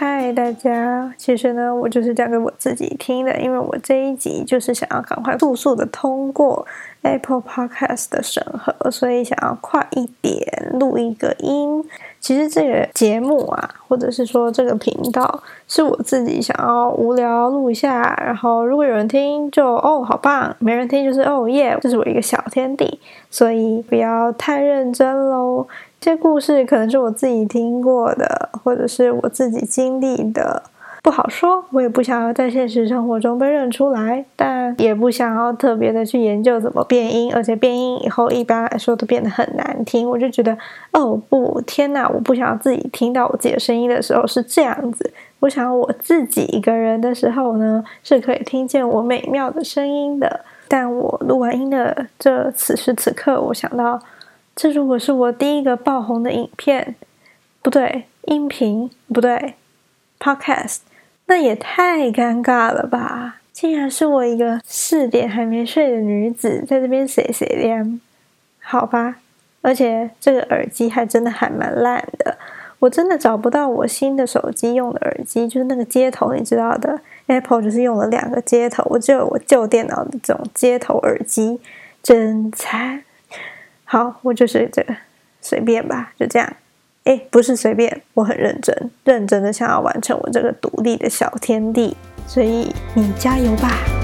嗨大家，其实呢，我就是讲给我自己听的，因为我这一集就是想要赶快速速的通过 Apple Podcast 的审核，所以想要快一点录一个音。其实这个节目啊，或者是说这个频道，是我自己想要无聊录一下，然后如果有人听就哦好棒，没人听就是哦耶，这是我一个小天地，所以不要太认真喽。这故事可能是我自己听过的，或者是我自己经历的，不好说。我也不想要在现实生活中被认出来，但也不想要特别的去研究怎么变音，而且变音以后一般来说都变得很难听。我就觉得，哦不，天哪！我不想要自己听到我自己的声音的时候是这样子。我想我自己一个人的时候呢，是可以听见我美妙的声音的。但我录完音的这此时此刻，我想到。这如果是我第一个爆红的影片，不对，音频不对，podcast，那也太尴尬了吧！竟然是我一个四点还没睡的女子在这边谁谁亮，好吧，而且这个耳机还真的还蛮烂的，我真的找不到我新的手机用的耳机，就是那个接头，你知道的，Apple 就是用了两个接头，我只有我旧电脑的这种接头耳机，真惨。好，我就是这个随便吧，就这样。哎，不是随便，我很认真，认真的想要完成我这个独立的小天地，所以你加油吧。